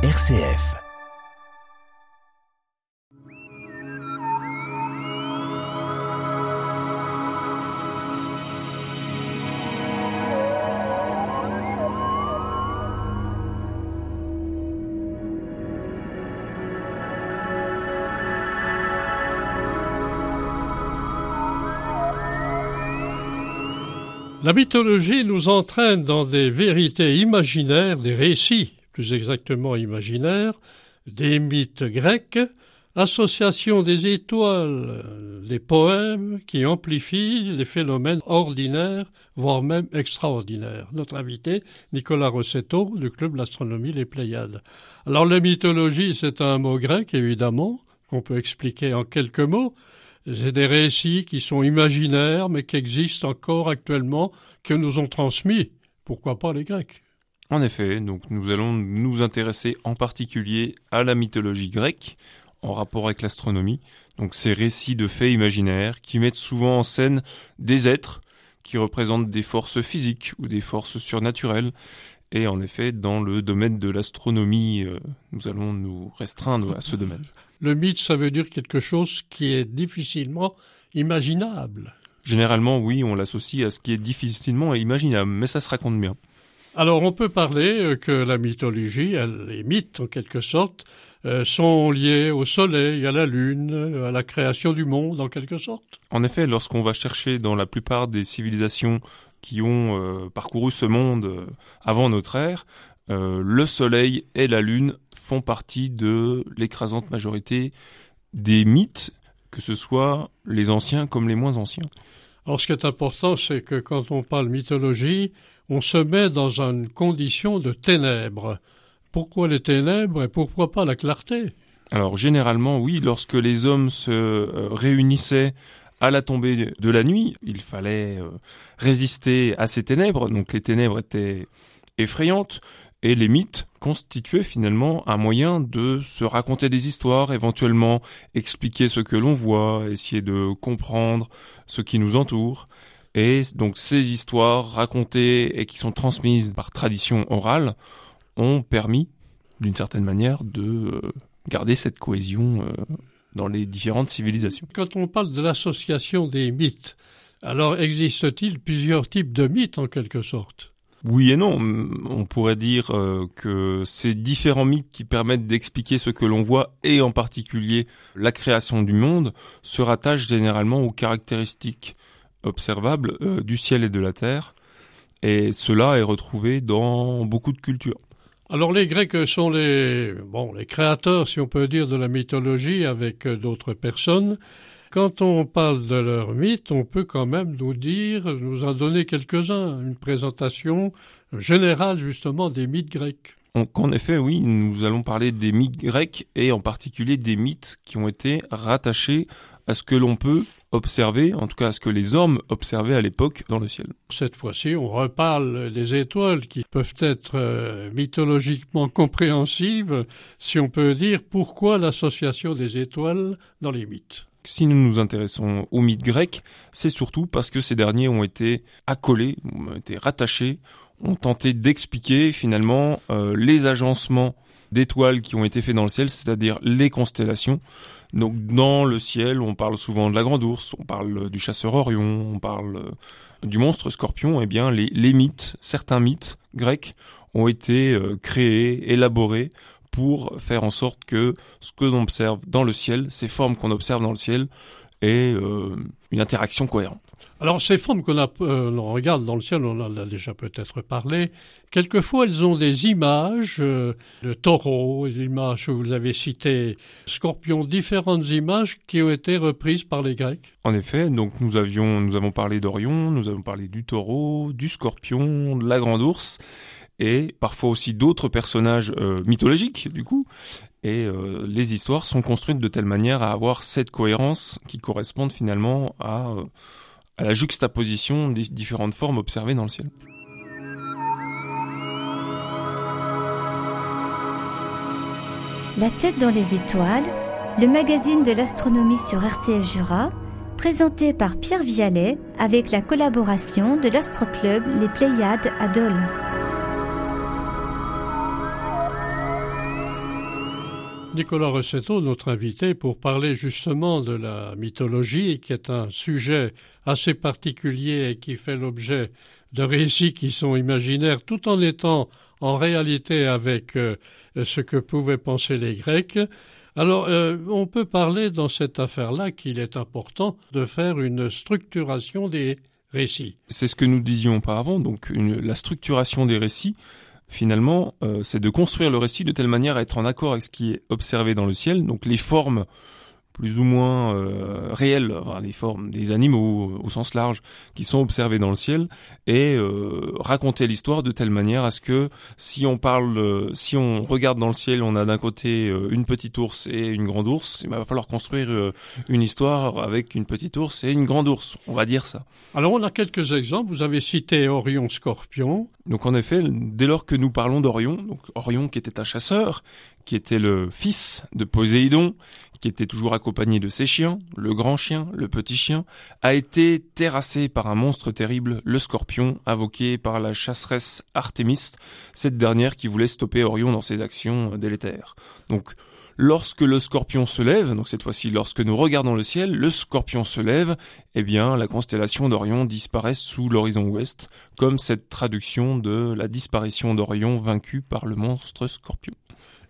RCF. La mythologie nous entraîne dans des vérités imaginaires, des récits plus exactement imaginaires, des mythes grecs, association des étoiles, des poèmes qui amplifient les phénomènes ordinaires, voire même extraordinaires. Notre invité, Nicolas Rossetto, du club l'astronomie Les Pléiades. Alors la mythologie, c'est un mot grec, évidemment, qu'on peut expliquer en quelques mots, c'est des récits qui sont imaginaires, mais qui existent encore actuellement, que nous ont transmis. Pourquoi pas les Grecs En effet, donc nous allons nous intéresser en particulier à la mythologie grecque, en rapport avec l'astronomie. Donc ces récits de faits imaginaires qui mettent souvent en scène des êtres qui représentent des forces physiques ou des forces surnaturelles. Et en effet, dans le domaine de l'astronomie, euh, nous allons nous restreindre à ce domaine. Le mythe, ça veut dire quelque chose qui est difficilement imaginable. Généralement, oui, on l'associe à ce qui est difficilement imaginable, mais ça se raconte bien. Alors, on peut parler euh, que la mythologie, les mythes en quelque sorte, euh, sont liés au soleil, à la lune, à la création du monde en quelque sorte. En effet, lorsqu'on va chercher dans la plupart des civilisations qui ont euh, parcouru ce monde avant notre ère, le soleil et la lune font partie de l'écrasante majorité des mythes, que ce soit les anciens comme les moins anciens. Alors ce qui est important, c'est que quand on parle mythologie, on se met dans une condition de ténèbres. Pourquoi les ténèbres et pourquoi pas la clarté? Alors généralement, oui, lorsque les hommes se euh, réunissaient à la tombée de la nuit, il fallait euh, résister à ces ténèbres, donc les ténèbres étaient effrayantes, et les mythes constituaient finalement un moyen de se raconter des histoires, éventuellement expliquer ce que l'on voit, essayer de comprendre ce qui nous entoure. Et donc ces histoires racontées et qui sont transmises par tradition orale ont permis, d'une certaine manière, de euh, garder cette cohésion euh, dans les différentes civilisations. Quand on parle de l'association des mythes, alors existe-t-il plusieurs types de mythes en quelque sorte? Oui et non. On pourrait dire euh, que ces différents mythes qui permettent d'expliquer ce que l'on voit, et en particulier la création du monde, se rattachent généralement aux caractéristiques observables euh, du ciel et de la terre. Et cela est retrouvé dans beaucoup de cultures. Alors les Grecs sont les bon les créateurs, si on peut dire, de la mythologie avec euh, d'autres personnes. Quand on parle de leurs mythes, on peut quand même nous dire, nous en donner quelques-uns, une présentation générale justement des mythes grecs. en effet, oui, nous allons parler des mythes grecs et en particulier des mythes qui ont été rattachés à ce que l'on peut observer, en tout cas à ce que les hommes observaient à l'époque dans le ciel. Cette fois-ci, on reparle des étoiles qui peuvent être euh, mythologiquement compréhensives, si on peut dire pourquoi l'association des étoiles dans les mythes si nous nous intéressons aux mythes grecs, c'est surtout parce que ces derniers ont été accolés, ont été rattachés, ont tenté d'expliquer finalement euh, les agencements d'étoiles qui ont été faits dans le ciel, c'est-à-dire les constellations. Donc dans le ciel, on parle souvent de la grande ours, on parle du chasseur Orion, on parle euh, du monstre Scorpion. Eh bien, les, mythes, certains mythes grecs, ont été euh, créés, élaborés pour faire en sorte que ce que l'on observe dans le ciel, ces formes qu'on observe dans le ciel, aient euh, une interaction cohérente. Alors ces formes qu'on euh, regarde dans le ciel, on en a déjà peut-être parlé. Quelquefois, elles ont des images euh, de taureaux, des images que vous avez citées, scorpions, différentes images qui ont été reprises par les Grecs. En effet, donc nous avions, nous avons parlé d'Orion, nous avons parlé du taureau, du scorpion, de la grande ours et parfois aussi d'autres personnages euh, mythologiques du coup. Et euh, les histoires sont construites de telle manière à avoir cette cohérence qui corresponde finalement à, euh, à la juxtaposition des différentes formes observées dans le ciel. La tête dans les étoiles, le magazine de l'astronomie sur RCF Jura, présenté par Pierre Vialet avec la collaboration de l'Astroclub Les Pléiades à Dole. Nicolas Rossetto, notre invité, pour parler justement de la mythologie, qui est un sujet assez particulier et qui fait l'objet de récits qui sont imaginaires tout en étant en réalité avec euh, ce que pouvaient penser les Grecs. Alors, euh, on peut parler dans cette affaire-là qu'il est important de faire une structuration des récits. C'est ce que nous disions auparavant, donc la structuration des récits finalement, euh, c'est de construire le récit de telle manière à être en accord avec ce qui est observé dans le ciel. Donc les formes plus ou moins euh, réelles, les formes des animaux au sens large qui sont observées dans le ciel, et euh, raconter l'histoire de telle manière à ce que si on parle, euh, si on regarde dans le ciel, on a d'un côté euh, une petite ours et une grande ours, il va falloir construire une histoire avec une petite ours et une grande ours, on va dire ça. Alors on a quelques exemples, vous avez cité Orion Scorpion. Donc en effet, dès lors que nous parlons d'Orion, donc Orion qui était un chasseur, qui était le fils de Poséidon, qui était toujours accompagné de ses chiens, le grand chien, le petit chien, a été terrassé par un monstre terrible, le scorpion, invoqué par la chasseresse Artémis, cette dernière qui voulait stopper Orion dans ses actions délétères. Donc, lorsque le scorpion se lève, donc cette fois-ci lorsque nous regardons le ciel, le scorpion se lève, eh bien la constellation d'Orion disparaît sous l'horizon ouest, comme cette traduction de la disparition d'Orion vaincu par le monstre scorpion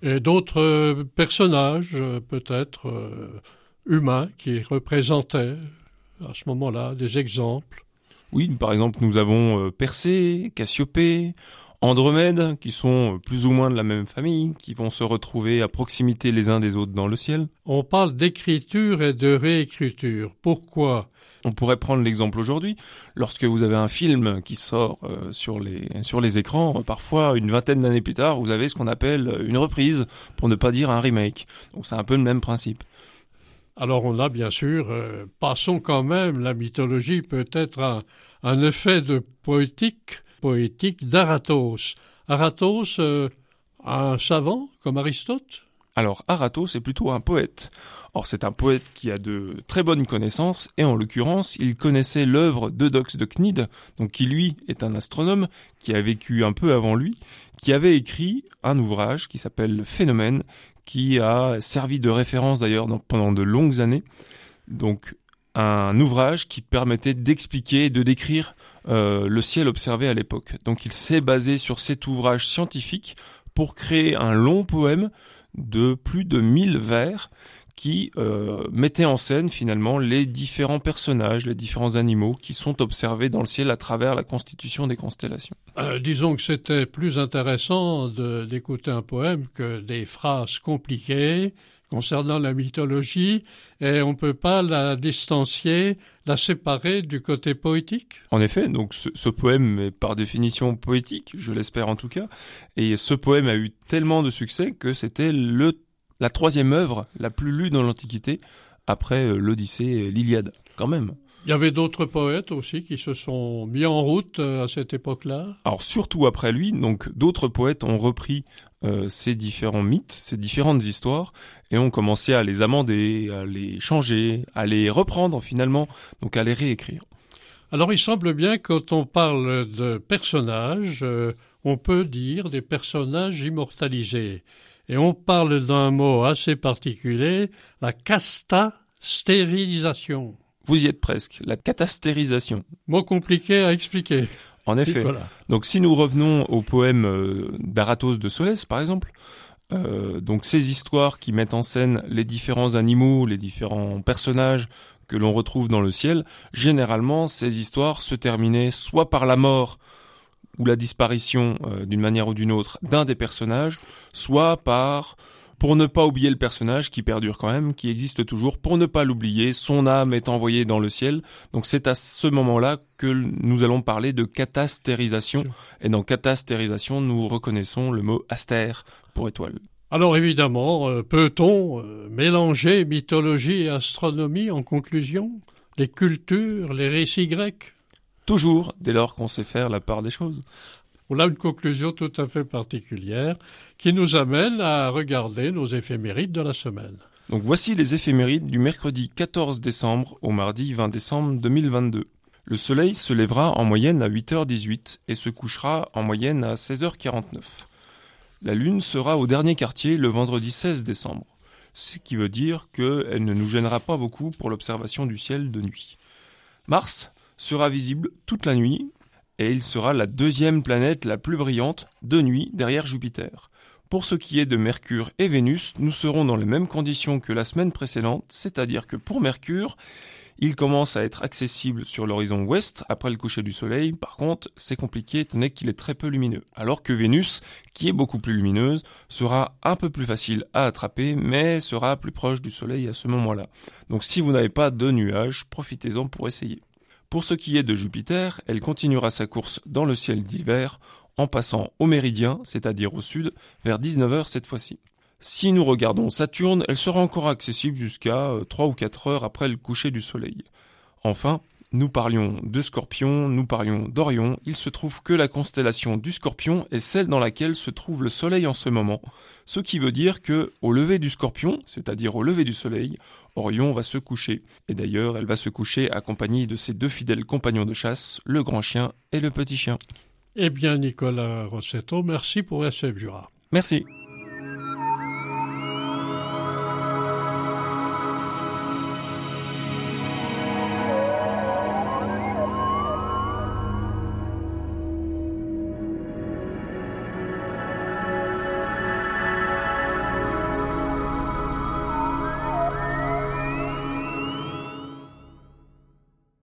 et d'autres euh, personnages, euh, peut-être euh, humains, qui représentaient à ce moment-là des exemples. Oui, par exemple, nous avons Persée, Cassiopée, Andromède, qui sont plus ou moins de la même famille, qui vont se retrouver à proximité les uns des autres dans le ciel. On parle d'écriture et de réécriture. Pourquoi? On pourrait prendre l'exemple aujourd'hui. Lorsque vous avez un film qui sort euh, sur, les, écrans, parfois une vingtaine d'années plus tard, vous avez ce qu'on appelle une reprise, pour ne pas dire un remake. Donc c'est un peu le même principe. Alors on a bien sûr, euh, passons quand même, la mythologie peut être un, effet de poétique, poétique d'Aratos. Aratos, euh, un savant comme Aristote? Alors Aratos est plutôt un poète. Or c'est un poète qui a de très bonnes connaissances et en l'occurrence il connaissait l'œuvre d'Eudox de Cnide, donc qui lui est un astronome qui a vécu un peu avant lui, qui avait écrit un ouvrage qui s'appelle Phénomène, qui a servi de référence d'ailleurs pendant de longues années. Donc un ouvrage qui permettait d'expliquer et de décrire euh, le ciel observé à l'époque. Donc il s'est basé sur cet ouvrage scientifique pour créer un long poème de plus de 1000 vers qui euh, mettaient en scène finalement les différents personnages, les différents animaux qui sont observés dans le ciel à travers la constitution des constellations. Euh, disons que c'était plus intéressant d'écouter un poème que des phrases compliquées concernant la mythologie et on ne peut pas la distancier, la séparer du côté poétique? En effet, donc ce, ce poème est par définition poétique, je l'espère en tout cas, et ce poème a eu tellement de succès que c'était la troisième œuvre la plus lue dans l'Antiquité, après euh, l'Odyssée et l'Iliade, quand même. Il y avait d'autres poètes aussi qui se sont mis en route euh, à cette époque-là? Alors surtout après lui, donc d'autres poètes ont repris euh, ces différents mythes, ces différentes histoires, et ont commencé à les amender, à les changer, à les reprendre finalement, donc à les réécrire. Alors il semble bien que quand on parle de personnages, on peut dire des personnages immortalisés. Et on parle d'un mot assez particulier, la casta-stérilisation. Vous y êtes presque, la catastérisation. Mot compliqué à expliquer. En effet. Donc si nous revenons au poème euh, d'Aratos de Solès, par exemple, euh, donc ces histoires qui mettent en scène les différents animaux, les différents personnages que l'on retrouve dans le ciel, généralement ces histoires se terminaient soit par la mort ou la disparition euh, d'une manière ou d'une autre d'un des personnages, soit par pour ne pas oublier le personnage qui perdure quand même, qui existe toujours, pour ne pas l'oublier, son âme est envoyée dans le ciel. Donc c'est à ce moment-là que nous allons parler de catastérisation. Et dans catastérisation, nous reconnaissons le mot astère pour étoile. Alors évidemment, euh, peut-on euh, mélanger mythologie et astronomie en conclusion? Les cultures, les récits grecs? Toujours, dès lors qu'on sait faire la part des choses. On a une conclusion tout à fait particulière qui nous amène à regarder nos éphémérides de la semaine. Donc voici les éphémérides du mercredi 14 décembre au mardi 20 décembre 2022. Le soleil se lèvera en moyenne à 8h18 et se couchera en moyenne à 16h49. La Lune sera au dernier quartier le vendredi 16 décembre, ce qui veut dire qu'elle ne nous gênera pas beaucoup pour l'observation du ciel de nuit. Mars sera visible toute la nuit et il sera la deuxième planète la plus brillante de nuit derrière Jupiter. Pour ce qui est de Mercure et Vénus, nous serons dans les mêmes conditions que la semaine précédente, c'est-à-dire que pour Mercure, il commence à être accessible sur l'horizon ouest après le coucher du soleil. Par contre, c'est compliqué étant donné qu'il est très peu lumineux. Alors que Vénus, qui est beaucoup plus lumineuse, sera un peu plus facile à attraper, mais sera plus proche du soleil à ce moment-là. Donc si vous n'avez pas de nuages, profitez-en pour essayer. Pour ce qui est de Jupiter, elle continuera sa course dans le ciel d'hiver en passant au méridien, c'est-à-dire au sud, vers 19h cette fois-ci. Si nous regardons Saturne, elle sera encore accessible jusqu'à 3 euh, ou 4 heures après le coucher du Soleil. Enfin, nous parlions de Scorpion, nous parlions d'Orion, il se trouve que la constellation du Scorpion est celle dans laquelle se trouve le Soleil en ce moment, ce qui veut dire que au lever du Scorpion, c'est-à-dire au lever du Soleil, Orion va se coucher. Et d'ailleurs, elle va se coucher accompagnée de ses deux fidèles compagnons de chasse, le grand chien et le petit chien. Eh bien, Nicolas Rossetto, merci pour SF Jura. Merci.